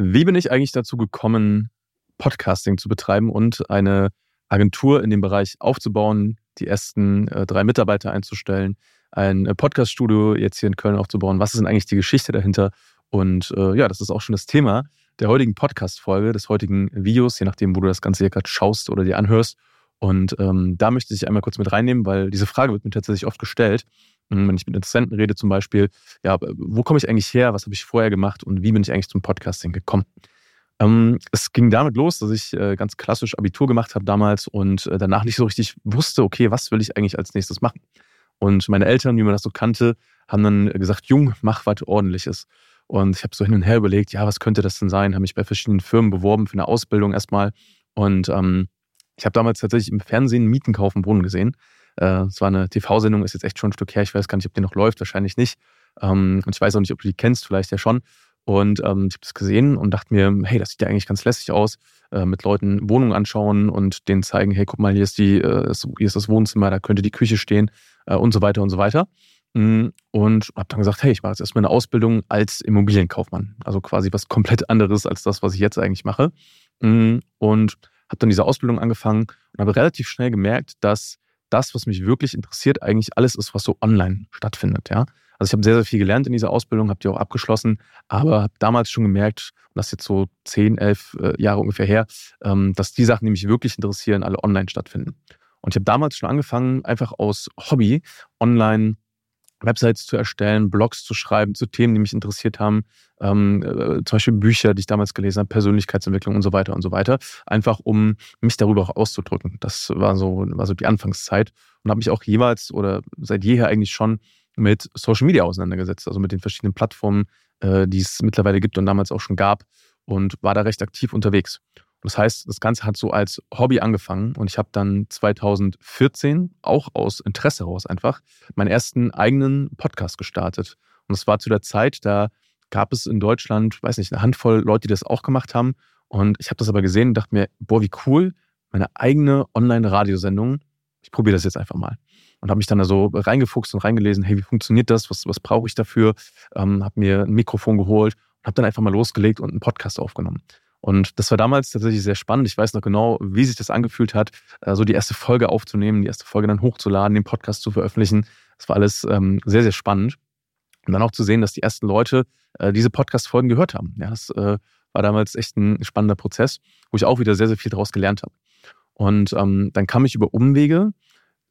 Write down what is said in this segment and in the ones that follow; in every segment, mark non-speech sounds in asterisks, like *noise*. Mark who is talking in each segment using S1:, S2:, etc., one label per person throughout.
S1: Wie bin ich eigentlich dazu gekommen, Podcasting zu betreiben und eine Agentur in dem Bereich aufzubauen, die ersten äh, drei Mitarbeiter einzustellen, ein äh, Podcaststudio jetzt hier in Köln aufzubauen? Was ist denn eigentlich die Geschichte dahinter? Und äh, ja, das ist auch schon das Thema der heutigen Podcast-Folge, des heutigen Videos, je nachdem, wo du das Ganze hier gerade schaust oder dir anhörst. Und ähm, da möchte ich einmal kurz mit reinnehmen, weil diese Frage wird mir tatsächlich oft gestellt. Wenn ich mit Interessenten rede zum Beispiel, ja, wo komme ich eigentlich her, was habe ich vorher gemacht und wie bin ich eigentlich zum Podcasting gekommen? Ähm, es ging damit los, dass ich äh, ganz klassisch Abitur gemacht habe damals und äh, danach nicht so richtig wusste, okay, was will ich eigentlich als nächstes machen? Und meine Eltern, wie man das so kannte, haben dann gesagt, Jung, mach was Ordentliches. Und ich habe so hin und her überlegt, ja, was könnte das denn sein? Habe mich bei verschiedenen Firmen beworben für eine Ausbildung erstmal. Und ähm, ich habe damals tatsächlich im Fernsehen Mieten kaufen Wohnen gesehen. Äh, es war eine TV-Sendung, ist jetzt echt schon ein Stück her. Ich weiß gar nicht, ob die noch läuft, wahrscheinlich nicht. Ähm, und ich weiß auch nicht, ob du die kennst, vielleicht ja schon. Und ähm, ich habe das gesehen und dachte mir, hey, das sieht ja eigentlich ganz lässig aus. Äh, mit Leuten Wohnungen anschauen und denen zeigen, hey, guck mal, hier ist, die, äh, hier ist das Wohnzimmer, da könnte die Küche stehen und so weiter und so weiter. Mm, und habe dann gesagt, hey, ich mache jetzt erstmal eine Ausbildung als Immobilienkaufmann. Also quasi was komplett anderes als das, was ich jetzt eigentlich mache. Mm, und habe dann diese Ausbildung angefangen und habe relativ schnell gemerkt, dass das, was mich wirklich interessiert, eigentlich alles ist, was so online stattfindet. Ja? Also ich habe sehr, sehr viel gelernt in dieser Ausbildung, habe die auch abgeschlossen, aber habe damals schon gemerkt, und das ist jetzt so zehn, elf äh, Jahre ungefähr her, ähm, dass die Sachen, die mich wirklich interessieren, alle online stattfinden. Und ich habe damals schon angefangen, einfach aus Hobby online Websites zu erstellen, Blogs zu schreiben zu Themen, die mich interessiert haben, ähm, äh, zum Beispiel Bücher, die ich damals gelesen habe, Persönlichkeitsentwicklung und so weiter und so weiter, einfach um mich darüber auch auszudrücken. Das war so, war so die Anfangszeit und habe mich auch jeweils oder seit jeher eigentlich schon mit Social Media auseinandergesetzt, also mit den verschiedenen Plattformen, äh, die es mittlerweile gibt und damals auch schon gab und war da recht aktiv unterwegs. Das heißt, das Ganze hat so als Hobby angefangen und ich habe dann 2014 auch aus Interesse heraus einfach meinen ersten eigenen Podcast gestartet. Und es war zu der Zeit, da gab es in Deutschland, weiß nicht, eine Handvoll Leute, die das auch gemacht haben. Und ich habe das aber gesehen und dachte mir, boah, wie cool, meine eigene Online-Radiosendung. Ich probiere das jetzt einfach mal. Und habe mich dann da so reingefuchst und reingelesen, hey, wie funktioniert das? Was, was brauche ich dafür? Ähm, habe mir ein Mikrofon geholt und habe dann einfach mal losgelegt und einen Podcast aufgenommen. Und das war damals tatsächlich sehr spannend. Ich weiß noch genau, wie sich das angefühlt hat, äh, so die erste Folge aufzunehmen, die erste Folge dann hochzuladen, den Podcast zu veröffentlichen. Das war alles ähm, sehr, sehr spannend. Und dann auch zu sehen, dass die ersten Leute äh, diese Podcast-Folgen gehört haben. Ja, das äh, war damals echt ein spannender Prozess, wo ich auch wieder sehr, sehr viel daraus gelernt habe. Und ähm, dann kam ich über Umwege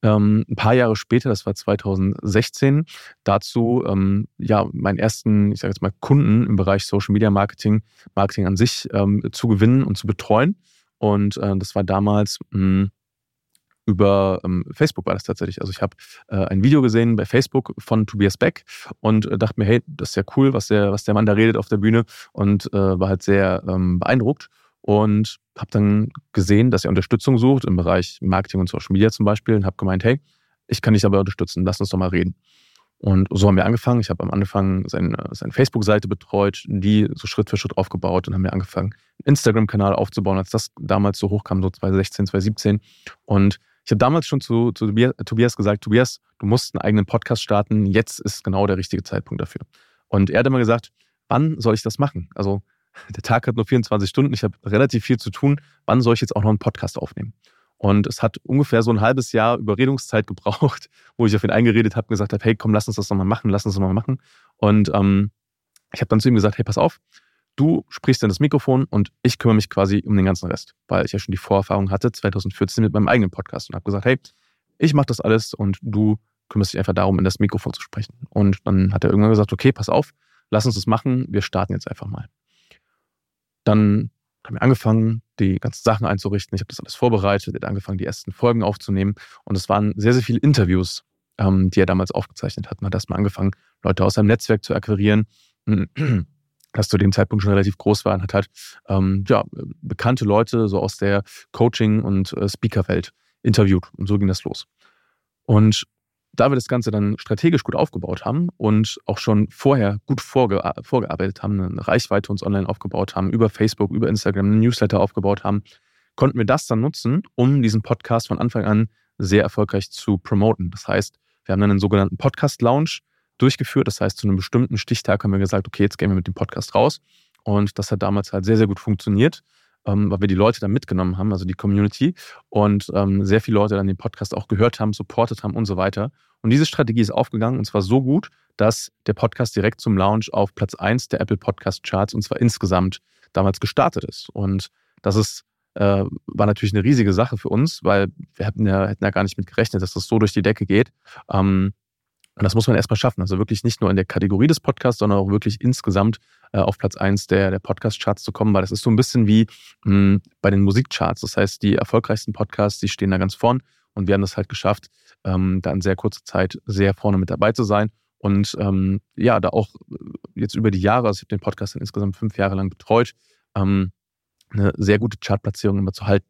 S1: ähm, ein paar Jahre später, das war 2016, dazu ähm, ja meinen ersten, ich sage jetzt mal, Kunden im Bereich Social Media Marketing, Marketing an sich ähm, zu gewinnen und zu betreuen. Und äh, das war damals mh, hm, über ähm, Facebook war das tatsächlich. Also ich habe äh, ein Video gesehen bei Facebook von Tobias Beck und äh, dachte mir, hey, das ist ja cool, was der, was der Mann da redet auf der Bühne und äh, war halt sehr ähm, beeindruckt und habe dann gesehen, dass er Unterstützung sucht im Bereich Marketing und Social Media zum Beispiel und habe gemeint, hey, ich kann dich dabei unterstützen, lass uns doch mal reden. Und so haben wir angefangen. Ich habe am Anfang seine, seine Facebook-Seite betreut, die so Schritt für Schritt aufgebaut und haben wir angefangen, einen Instagram-Kanal aufzubauen, als das damals so hochkam, so 2016, 2017. Und ich habe damals schon zu, zu Tobias gesagt, Tobias, du musst einen eigenen Podcast starten, jetzt ist genau der richtige Zeitpunkt dafür. Und er hat immer gesagt, wann soll ich das machen? Also der Tag hat nur 24 Stunden, ich habe relativ viel zu tun, wann soll ich jetzt auch noch einen Podcast aufnehmen? Und es hat ungefähr so ein halbes Jahr Überredungszeit gebraucht, wo ich auf ihn eingeredet habe und gesagt habe, hey, komm, lass uns das nochmal machen, lass uns das nochmal machen. Und ähm, ich habe dann zu ihm gesagt, hey, pass auf, du sprichst in das Mikrofon und ich kümmere mich quasi um den ganzen Rest, weil ich ja schon die Vorerfahrung hatte, 2014 mit meinem eigenen Podcast und habe gesagt, hey, ich mache das alles und du kümmerst dich einfach darum, in das Mikrofon zu sprechen. Und dann hat er irgendwann gesagt, okay, pass auf, lass uns das machen, wir starten jetzt einfach mal. Dann haben wir angefangen, die ganzen Sachen einzurichten. Ich habe das alles vorbereitet, er hat angefangen, die ersten Folgen aufzunehmen. Und es waren sehr, sehr viele Interviews, ähm, die er damals aufgezeichnet hat. Man hat erstmal angefangen, Leute aus seinem Netzwerk zu akquirieren, *clears throat* das zu dem Zeitpunkt schon relativ groß war und hat halt ähm, ja, bekannte Leute so aus der Coaching- und äh, Speaker-Welt interviewt. Und so ging das los. Und da wir das Ganze dann strategisch gut aufgebaut haben und auch schon vorher gut vorge vorgearbeitet haben, eine Reichweite uns online aufgebaut haben, über Facebook, über Instagram, einen Newsletter aufgebaut haben, konnten wir das dann nutzen, um diesen Podcast von Anfang an sehr erfolgreich zu promoten. Das heißt, wir haben dann einen sogenannten Podcast-Lounge durchgeführt. Das heißt, zu einem bestimmten Stichtag haben wir gesagt, okay, jetzt gehen wir mit dem Podcast raus Und das hat damals halt sehr, sehr gut funktioniert, ähm, weil wir die Leute dann mitgenommen haben, also die Community. Und ähm, sehr viele Leute dann den Podcast auch gehört haben, supportet haben und so weiter. Und diese Strategie ist aufgegangen und zwar so gut, dass der Podcast direkt zum Launch auf Platz 1 der Apple Podcast Charts und zwar insgesamt damals gestartet ist. Und das ist, äh, war natürlich eine riesige Sache für uns, weil wir hätten ja, hätten ja gar nicht mit gerechnet, dass das so durch die Decke geht. Ähm, und das muss man erstmal schaffen. Also wirklich nicht nur in der Kategorie des Podcasts, sondern auch wirklich insgesamt äh, auf Platz 1 der, der Podcast-Charts zu kommen, weil das ist so ein bisschen wie mh, hm, bei den Musikcharts. Das heißt, die erfolgreichsten Podcasts, die stehen da ganz vorn und wir haben das halt geschafft, ähm, da in sehr kurzer Zeit sehr vorne mit dabei zu sein. Und ähm, ja, da auch äh, jetzt über die Jahre, also ich habe den Podcast dann insgesamt fünf Jahre lang betreut, ähm, eine sehr gute Chartplatzierung immer zu halten.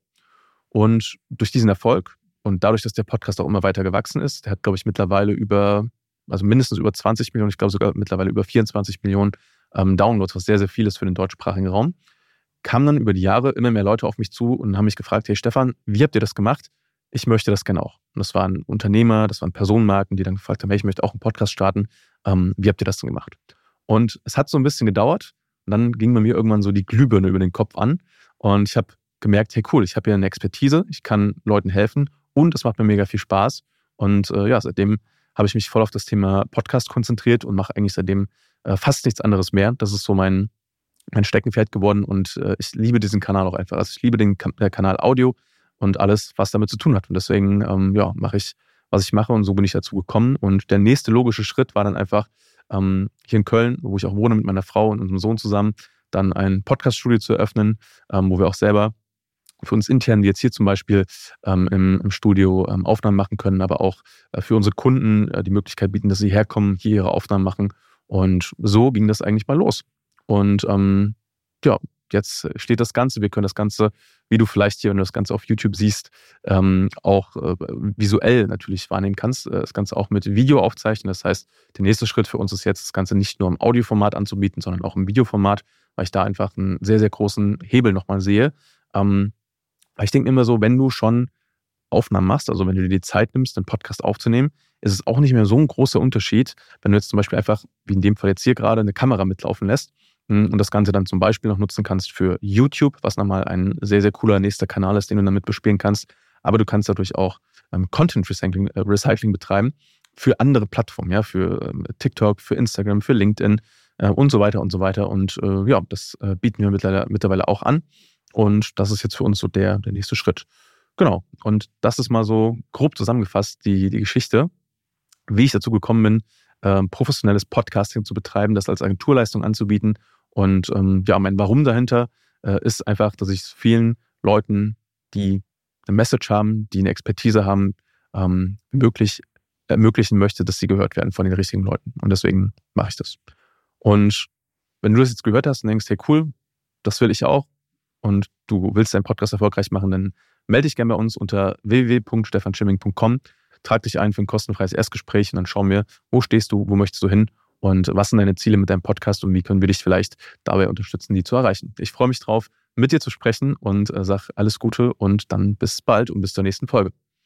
S1: Und durch diesen Erfolg und dadurch, dass der Podcast auch immer weiter gewachsen ist, der hat, glaube ich, mittlerweile über also mindestens über 20 Millionen, ich glaube sogar mittlerweile über 24 Millionen ähm, Downloads, was sehr, sehr viel ist für den deutschsprachigen Raum, kamen dann über die Jahre immer mehr Leute auf mich zu und haben mich gefragt, hey Stefan, wie habt ihr das gemacht? Ich möchte das gerne auch. Und das waren Unternehmer, das waren Personenmarken, die dann gefragt haben, hey, ich möchte auch einen Podcast starten. Ähm, wie habt ihr das denn gemacht? Und es hat so ein bisschen gedauert. Und dann ging bei mir irgendwann so die Glühbirne über den Kopf an. Und ich habe gemerkt, hey cool, ich habe hier eine Expertise, ich kann Leuten helfen und es macht mir mega viel Spaß. Und äh, ja, seitdem habe ich mich voll auf das Thema Podcast konzentriert und mache eigentlich seitdem äh, fast nichts anderes mehr. Das ist so mein, mein Steckenpferd geworden und äh, ich liebe diesen Kanal auch einfach. Also ich liebe den äh, Kanal Audio und alles, was damit zu tun hat. Und deswegen ähm, ja, mache ich, was ich mache und so bin ich dazu gekommen. Und der nächste logische Schritt war dann einfach ähm, hier in Köln, wo ich auch wohne mit meiner Frau und unserem Sohn zusammen, dann ein Podcast-Studio zu eröffnen, ähm, wo wir auch selber für uns intern, wie jetzt hier zum Beispiel ähm, im, im, Studio ähm, Aufnahmen machen können, aber auch äh, für unsere Kunden äh, die Möglichkeit bieten, dass sie herkommen, hier ihre Aufnahmen machen. Und so ging das eigentlich mal los. Und ähm, ja, jetzt steht das Ganze. Wir können das Ganze, wie du vielleicht hier, wenn du das Ganze auf YouTube siehst, ähm, auch äh, visuell natürlich wahrnehmen kannst. Äh, das Ganze auch mit Video aufzeichnen. Das heißt, der nächste Schritt für uns ist jetzt, das Ganze nicht nur im Audioformat anzubieten, sondern auch im Videoformat, weil ich da einfach einen sehr, sehr großen Hebel nochmal sehe. Ähm, weil ich denke immer so, wenn du schon Aufnahmen machst, also wenn du dir die Zeit nimmst, einen Podcast aufzunehmen, ist es auch nicht mehr so ein großer Unterschied, wenn du jetzt zum Beispiel einfach, wie in dem Fall jetzt hier gerade, eine Kamera mitlaufen lässt hm, und das Ganze dann zum Beispiel noch nutzen kannst für YouTube, was nochmal ein sehr, sehr cooler nächster Kanal ist, den du damit bespielen kannst. Aber du kannst dadurch auch ähm, Content Recycling, äh, Recycling, betreiben für andere Plattformen, ja, für ähm, TikTok, für Instagram, für LinkedIn äh, und so weiter und so weiter. Und äh, ja, das äh, bieten wir mittlerweile, mittlerweile auch an. Und das ist jetzt für uns so der, der nächste Schritt. Genau. Und das ist mal so grob zusammengefasst die, die Geschichte, wie ich dazu gekommen bin, äh, professionelles Podcasting zu betreiben, das als Agenturleistung anzubieten. Und ähm, ja, mein Warum dahinter äh, ist einfach, dass ich vielen Leuten, die eine Message haben, die eine Expertise haben, ähm, möglich ermöglichen möchte, dass sie gehört werden von den richtigen Leuten. Und deswegen mache ich das. Und wenn du das jetzt gehört hast und denkst, hey cool, das will ich auch, und du willst deinen Podcast erfolgreich machen, dann melde dich gerne bei uns unter www.stefanschimming.com, trag dich ein für ein kostenfreies Erstgespräch und dann schauen wir, wo stehst du, wo möchtest du hin und was sind deine Ziele mit deinem Podcast und wie können wir dich vielleicht dabei unterstützen, die zu erreichen. Ich freue mich drauf, mit dir zu sprechen und äh, sag alles Gute und dann bis bald und bis zur nächsten Folge.